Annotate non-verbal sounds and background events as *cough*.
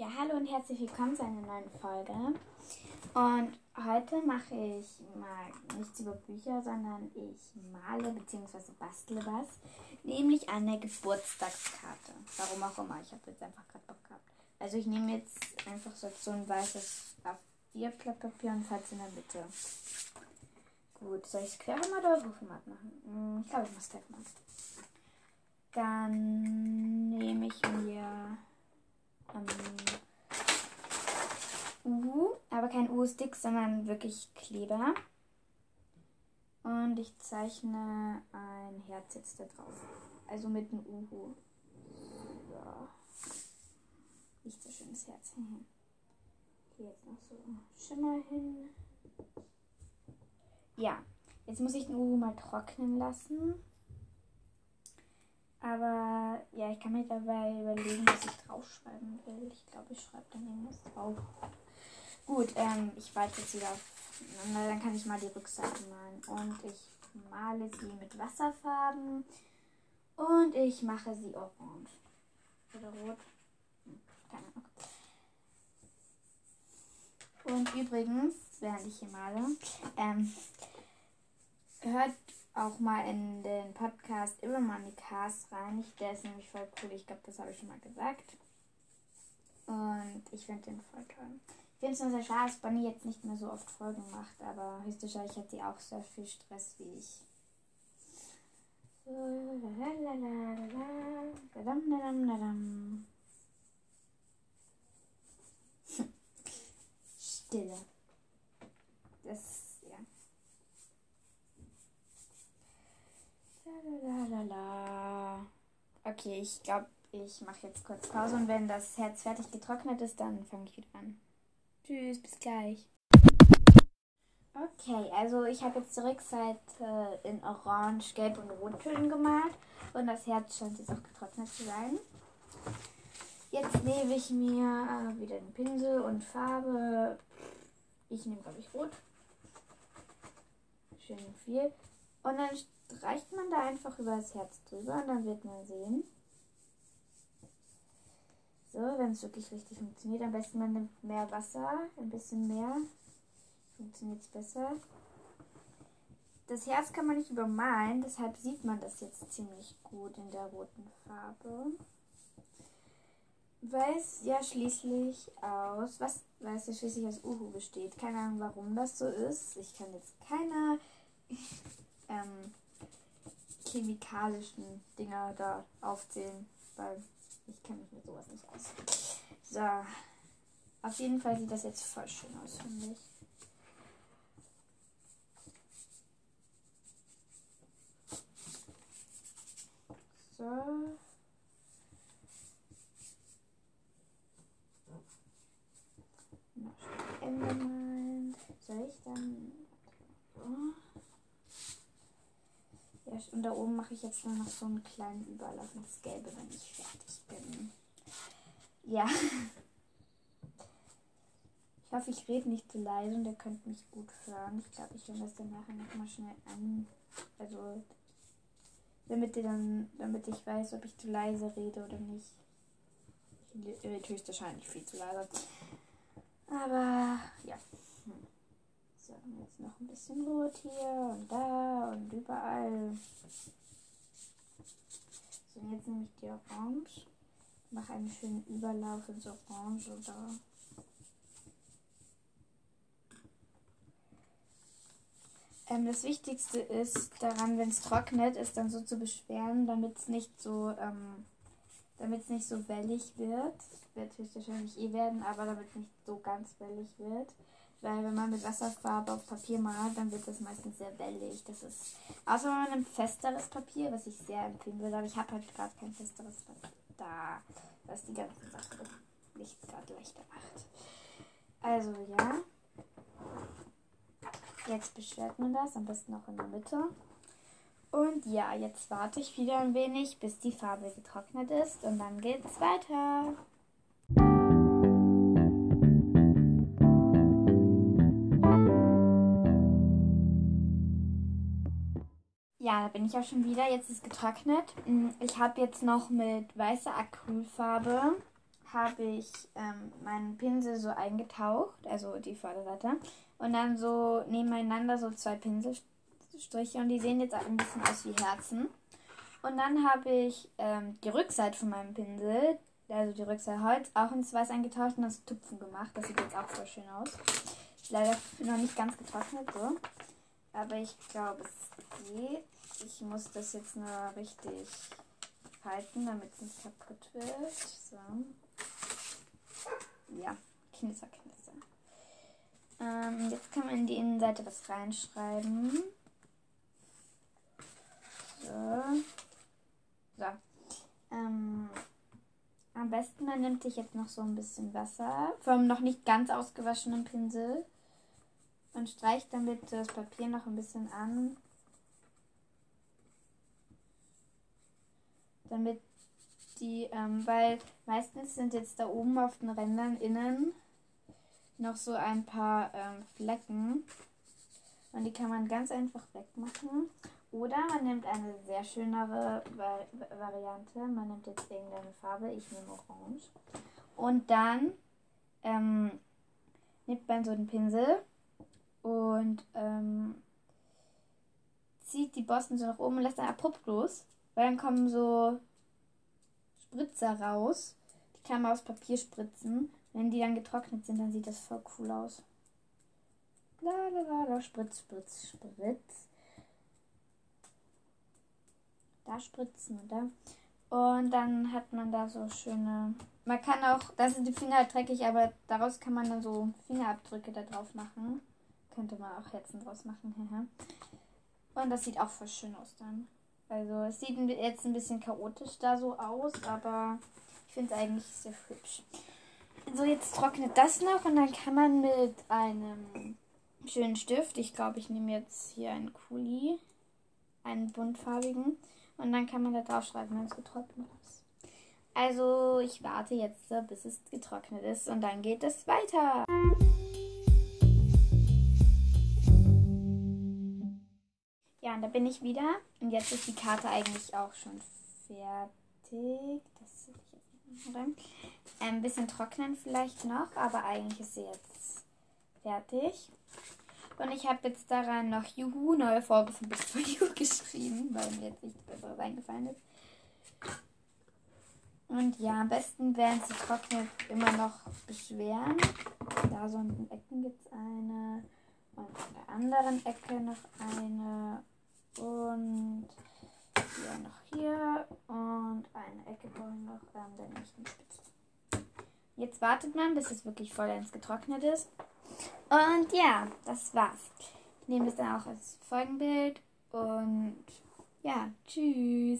Ja, hallo und herzlich willkommen zu einer neuen Folge. Und heute mache ich mal nichts über Bücher, sondern ich male bzw. bastle was, nämlich eine Geburtstagskarte. Warum auch immer, ich habe jetzt einfach gerade Bock gehabt. Also ich nehme jetzt einfach so ein weißes A4 Papier und es in der Mitte. Gut, soll ich es Querformat oder Hochformat machen? Hm, ich glaube, ich mache es Querformat. Dann nehme ich mir ähm, kein Uhu-Stick, sondern wirklich Kleber. Und ich zeichne ein Herz jetzt da drauf. Also mit einem Uhu. So. Nicht so schönes Herz. Hier jetzt noch so Schimmer hin. Ja, jetzt muss ich den Uhu mal trocknen lassen. Aber ja, ich kann mir dabei überlegen, was ich draufschreiben will. Ich glaube, ich schreibe dann irgendwas drauf. Gut, ähm, ich weite jetzt wieder aufeinander. Dann kann ich mal die Rückseite malen. Und ich male sie mit Wasserfarben. Und ich mache sie orange. Oder rot. Hm, keine Ahnung. Und übrigens, während ich hier male, ähm, hört auch mal in den Podcast immer mal die Cast rein. Der ist nämlich voll cool. Ich glaube, das habe ich schon mal gesagt. Und ich finde den voll toll. Ich finde es nur sehr schade, dass Bonnie jetzt nicht mehr so oft Folgen macht, aber höchstwahrscheinlich hat sie auch sehr viel Stress wie ich. Stille. Das Okay, ich glaube, ich mache jetzt kurz Pause und wenn das Herz fertig getrocknet ist, dann fange ich wieder an. Tschüss, bis gleich. Okay, also ich habe jetzt die Rückseite in Orange, Gelb und Rottönen gemalt und das Herz scheint jetzt auch getrocknet zu sein. Jetzt nehme ich mir wieder den Pinsel und Farbe. Ich nehme, glaube ich, Rot. Schön viel. Und dann streicht man da einfach über das Herz drüber und dann wird man sehen. So, wenn es wirklich richtig funktioniert. Am besten man nimmt mehr Wasser, ein bisschen mehr. Funktioniert es besser. Das Herz kann man nicht übermalen, deshalb sieht man das jetzt ziemlich gut in der roten Farbe. Weil es ja schließlich aus, was, es ja schließlich aus Uhu besteht. Keine Ahnung, warum das so ist. Ich kann jetzt keine *laughs* ähm, chemikalischen Dinger da aufzählen, weil ich kenne mich mit sowas nicht aus. So. Auf jeden Fall sieht das jetzt voll schön aus, finde ich. So. Noch Ende malen. Soll ich dann. So. Ja, und da oben mache ich jetzt nur noch so einen kleinen Überlauf ins Gelbe, wenn ich fertig bin. Ja. *laughs* Ich hoffe, ich rede nicht zu leise und ihr könnt mich gut hören. Ich glaube, ich will das dann nachher nochmal schnell an. Also, damit ihr dann, damit ich weiß, ob ich zu leise rede oder nicht. Ich rede höchstwahrscheinlich viel zu leise. Aber, ja. So, jetzt noch ein bisschen Rot hier und da und überall. So, jetzt nehme ich die Orange. Mache einen schönen Überlauf ins Orange da. Ähm, das Wichtigste ist daran, wenn es trocknet, ist dann so zu beschweren, damit es nicht so, ähm, damit es nicht so wellig wird. Wird höchstwahrscheinlich eh werden, aber damit nicht so ganz wellig wird. Weil wenn man mit Wasserfarbe auf Papier malt, dann wird das meistens sehr wellig. Das ist, außer man nimmt festeres Papier, was ich sehr empfehlen würde. Aber ich habe halt gerade kein festeres Papier da, was die ganzen Sachen nicht gerade leichter macht. Also ja. Jetzt beschwert man das, am besten auch in der Mitte. Und ja, jetzt warte ich wieder ein wenig, bis die Farbe getrocknet ist und dann geht's weiter. Ja, da bin ich auch schon wieder. Jetzt ist getrocknet. Mm, ich habe jetzt noch mit weißer Acrylfarbe habe ich ähm, meinen Pinsel so eingetaucht, also die Vorderseite, und dann so nebeneinander so zwei Pinselstriche und die sehen jetzt ein bisschen aus wie Herzen. Und dann habe ich ähm, die Rückseite von meinem Pinsel, also die Rückseite Holz, auch ins Weiß eingetaucht und das Tupfen gemacht. Das sieht jetzt auch voll schön aus. Ist leider noch nicht ganz getrocknet so. Aber ich glaube, es geht. Ich muss das jetzt nur richtig halten, damit es nicht kaputt wird. So. Ja, Knisser, Knisser. Ähm, jetzt kann man in die Innenseite was reinschreiben. So. So. Ähm, am besten man nimmt sich jetzt noch so ein bisschen Wasser vom noch nicht ganz ausgewaschenen Pinsel und streicht damit das Papier noch ein bisschen an. Damit die, ähm, weil meistens sind jetzt da oben auf den Rändern innen noch so ein paar ähm, Flecken. Und die kann man ganz einfach wegmachen. Oder man nimmt eine sehr schönere Vari Variante. Man nimmt jetzt irgendeine Farbe. Ich nehme Orange. Und dann ähm, nimmt man so einen Pinsel und ähm, zieht die Borsten so nach oben und lässt dann abrupt los. Weil dann kommen so Spritzer raus. Die kann man aufs Papier spritzen. Wenn die dann getrocknet sind, dann sieht das voll cool aus. La la la la, spritz, spritz, spritz. Da spritzen da. Und dann hat man da so schöne. Man kann auch, da sind die Finger halt dreckig, aber daraus kann man dann so Fingerabdrücke da drauf machen. Könnte man auch Herzen draus machen. und das sieht auch voll schön aus dann. Also es sieht jetzt ein bisschen chaotisch da so aus, aber ich finde es eigentlich sehr hübsch. So, jetzt trocknet das noch und dann kann man mit einem schönen Stift, ich glaube, ich nehme jetzt hier einen Kuli, einen buntfarbigen, und dann kann man da drauf schreiben, wenn es getrocknet ist. Also ich warte jetzt, bis es getrocknet ist und dann geht es weiter. Da bin ich wieder. Und jetzt ist die Karte eigentlich auch schon fertig. Das sehe ich jetzt nicht. Ein bisschen trocknen vielleicht noch, aber eigentlich ist sie jetzt fertig. Und ich habe jetzt daran noch Juhu, neue Folge von Best for You geschrieben, weil mir jetzt nichts Besseres eingefallen ist. Und ja, am besten werden sie trocknet immer noch beschweren. Da so in den Ecken gibt es eine. Und an der anderen Ecke noch eine. Und hier noch hier. Und eine Ecke vorhin noch an der nächsten Spitze. Jetzt wartet man, bis es wirklich vollends getrocknet ist. Und ja, das war's. Ich nehme das dann auch als Folgenbild. Und ja, tschüss.